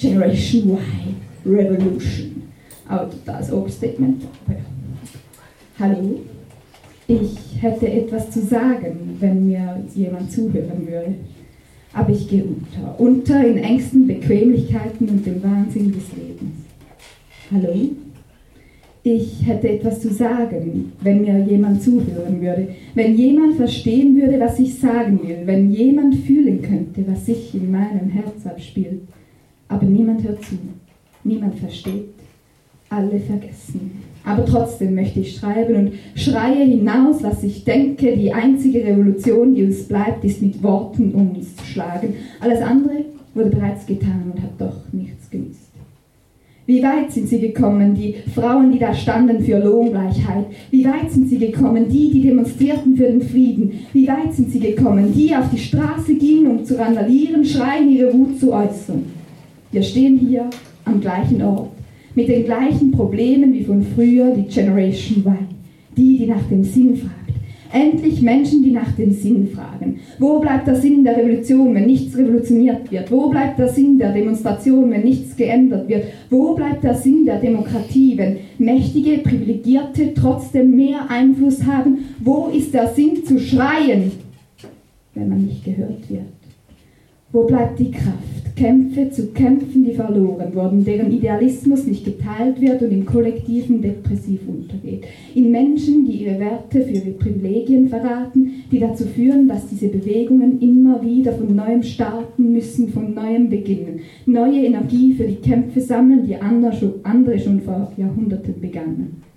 Generation Y Revolution. Aber das Oberstatement. Hallo, ich hätte etwas zu sagen, wenn mir jemand zuhören würde. Aber ich gehe unter, unter in engsten Bequemlichkeiten und dem Wahnsinn des Lebens. Hallo? Ich hätte etwas zu sagen, wenn mir jemand zuhören würde, wenn jemand verstehen würde, was ich sagen will, wenn jemand fühlen könnte, was sich in meinem Herz abspielt. Aber niemand hört zu, niemand versteht, alle vergessen. Aber trotzdem möchte ich schreiben und schreie hinaus, was ich denke. Die einzige Revolution, die uns bleibt, ist mit Worten um uns zu schlagen. Alles andere wurde bereits getan und hat doch nichts genützt. Wie weit sind sie gekommen, die Frauen, die da standen für Lohngleichheit? Wie weit sind sie gekommen, die, die demonstrierten für den Frieden? Wie weit sind sie gekommen, die auf die Straße gingen, um zu randalieren, schreien, ihre Wut zu äußern? Wir stehen hier am gleichen Ort mit den gleichen Problemen wie von früher die Generation Y, die, die nach dem Sinn fragt. Endlich Menschen, die nach dem Sinn fragen. Wo bleibt der Sinn der Revolution, wenn nichts revolutioniert wird? Wo bleibt der Sinn der Demonstration, wenn nichts geändert wird? Wo bleibt der Sinn der Demokratie, wenn mächtige, privilegierte trotzdem mehr Einfluss haben? Wo ist der Sinn zu schreien, wenn man nicht gehört wird? Wo bleibt die Kraft, Kämpfe zu kämpfen, die verloren wurden, deren Idealismus nicht geteilt wird und im kollektiven depressiv untergeht? In Menschen, die ihre Werte für ihre Privilegien verraten, die dazu führen, dass diese Bewegungen immer wieder von neuem starten müssen, von neuem beginnen, neue Energie für die Kämpfe sammeln, die andere schon vor Jahrhunderten begannen.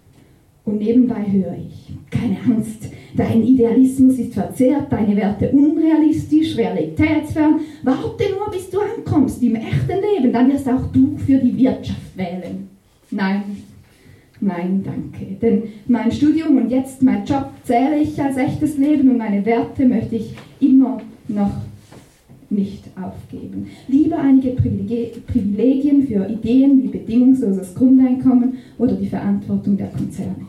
Und nebenbei höre ich, keine Angst, dein Idealismus ist verzerrt, deine Werte unrealistisch, realitätsfern. Warte nur, bis du ankommst im echten Leben, dann wirst auch du für die Wirtschaft wählen. Nein, nein, danke. Denn mein Studium und jetzt mein Job zähle ich als echtes Leben und meine Werte möchte ich immer noch nicht aufgeben. Lieber einige Privilegien für Ideen wie bedingungsloses Grundeinkommen oder die Verantwortung der Konzerne.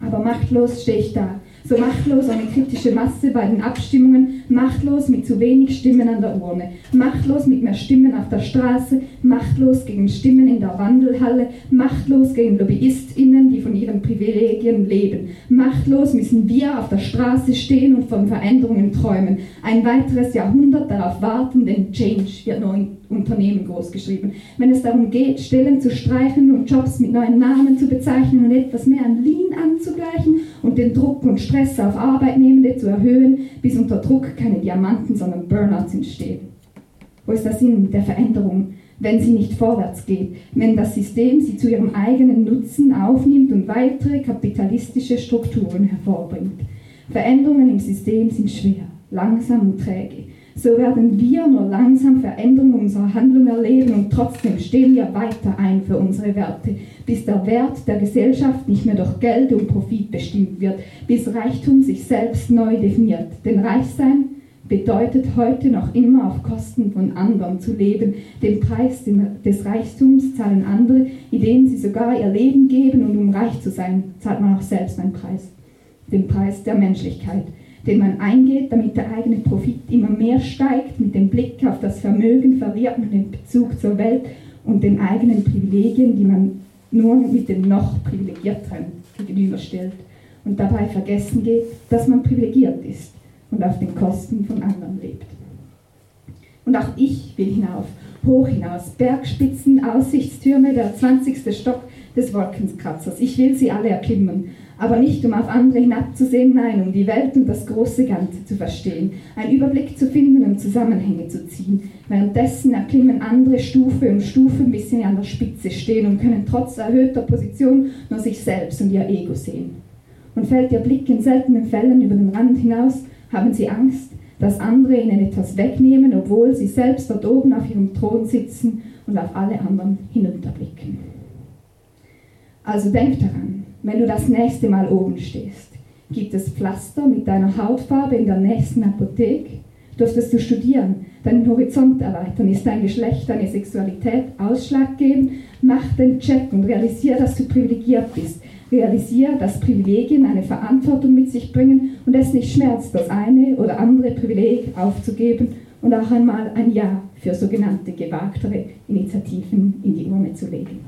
Aber machtlos stehe ich da, so machtlos eine kritische Masse bei den Abstimmungen, machtlos mit zu wenig Stimmen an der Urne, machtlos mit mehr Stimmen auf der Straße, machtlos gegen Stimmen in der Wandelhalle, machtlos gegen LobbyistInnen, die von ihren Privilegien leben. Machtlos müssen wir auf der Straße stehen und von Veränderungen träumen. Ein weiteres Jahrhundert darauf warten, denn Change wird nur in Unternehmen großgeschrieben. Wenn es darum geht, Stellen zu streichen und Jobs mit neuen Namen zu bezeichnen und etwas mehr an Lean anzugleichen und den Druck und Stress auf Arbeitnehmende zu erhöhen, bis unter Druck keine Diamanten, sondern Burnouts entstehen. Wo ist der Sinn der Veränderung, wenn sie nicht vorwärts geht, wenn das System sie zu ihrem eigenen Nutzen aufnimmt und weitere kapitalistische Strukturen hervorbringt? Veränderungen im System sind schwer, langsam und träge. So werden wir nur langsam Veränderungen unserer Handlung erleben und trotzdem stehen wir weiter ein für unsere Werte, bis der Wert der Gesellschaft nicht mehr durch Geld und Profit bestimmt wird, bis Reichtum sich selbst neu definiert. Denn Reichsein bedeutet heute noch immer auf Kosten von anderen zu leben. Den Preis des Reichtums zahlen andere, indem sie sogar ihr Leben geben und um reich zu sein, zahlt man auch selbst einen Preis. Den Preis der Menschlichkeit den man eingeht, damit der eigene Profit steigt, mit dem Blick auf das Vermögen verliert man den Bezug zur Welt und den eigenen Privilegien, die man nur mit den noch Privilegierteren gegenüberstellt und dabei vergessen geht, dass man privilegiert ist und auf den Kosten von anderen lebt. Und auch ich will hinauf, hoch hinaus, Bergspitzen, Aussichtstürme, der 20. Stock des Wolkenkratzers. Ich will sie alle erklimmen aber nicht um auf andere hinabzusehen, nein, um die Welt und das große Ganze zu verstehen, einen Überblick zu finden und Zusammenhänge zu ziehen. Währenddessen erklimmen andere Stufe um Stufe, bis sie an der Spitze stehen und können trotz erhöhter Position nur sich selbst und ihr Ego sehen. Und fällt ihr Blick in seltenen Fällen über den Rand hinaus, haben sie Angst, dass andere ihnen etwas wegnehmen, obwohl sie selbst dort oben auf ihrem Thron sitzen und auf alle anderen hinunterblicken. Also denkt daran, wenn du das nächste Mal oben stehst? Gibt es Pflaster mit deiner Hautfarbe in der nächsten Apotheke? Durftest du studieren, deinen Horizont erweitern? Ist dein Geschlecht, deine Sexualität ausschlaggebend? Mach den Check und realisiere, dass du privilegiert bist. Realisiere, dass Privilegien eine Verantwortung mit sich bringen und es nicht schmerzt, das eine oder andere Privileg aufzugeben und auch einmal ein Ja für sogenannte gewagtere Initiativen in die Urne zu legen.